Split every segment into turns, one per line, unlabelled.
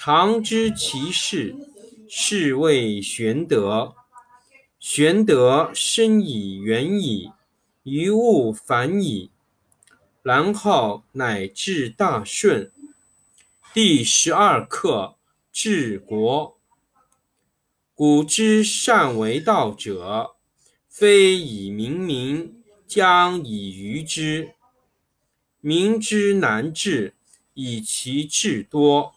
常知其事，是谓玄德。玄德深以远矣，于物反矣，然后乃至大顺。第十二课治国。古之善为道者，非以明民，将以愚之。民之难治，以其智多。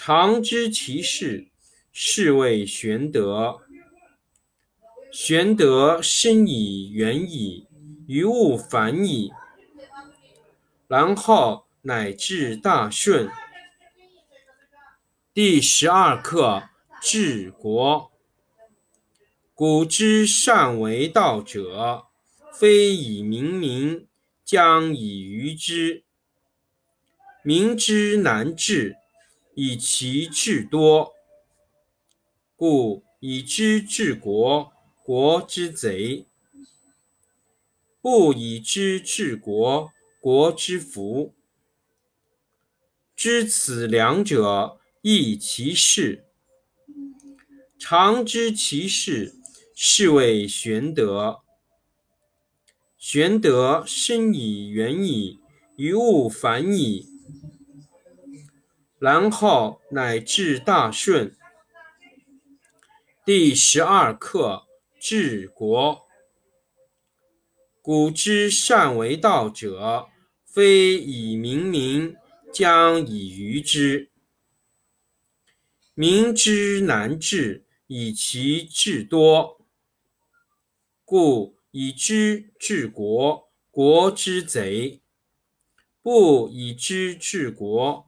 常知其事，是谓玄德。玄德深以远矣，于物反矣，然后乃至大顺。第十二课治国。古之善为道者，非以明民，将以愚之。民之难治。以其智多，故以知治国，国之贼；不以知治国，国之福。知此两者，亦其事。常知其事，是谓玄德。玄德深以远矣，于物反矣。然后乃至大顺。第十二课治国。古之善为道者，非以明民，将以愚之。民之难治，以其智多。故以知治国，国之贼；不以知治国，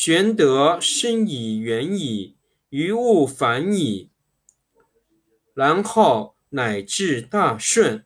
玄德生以远矣，于物反矣，然后乃至大顺。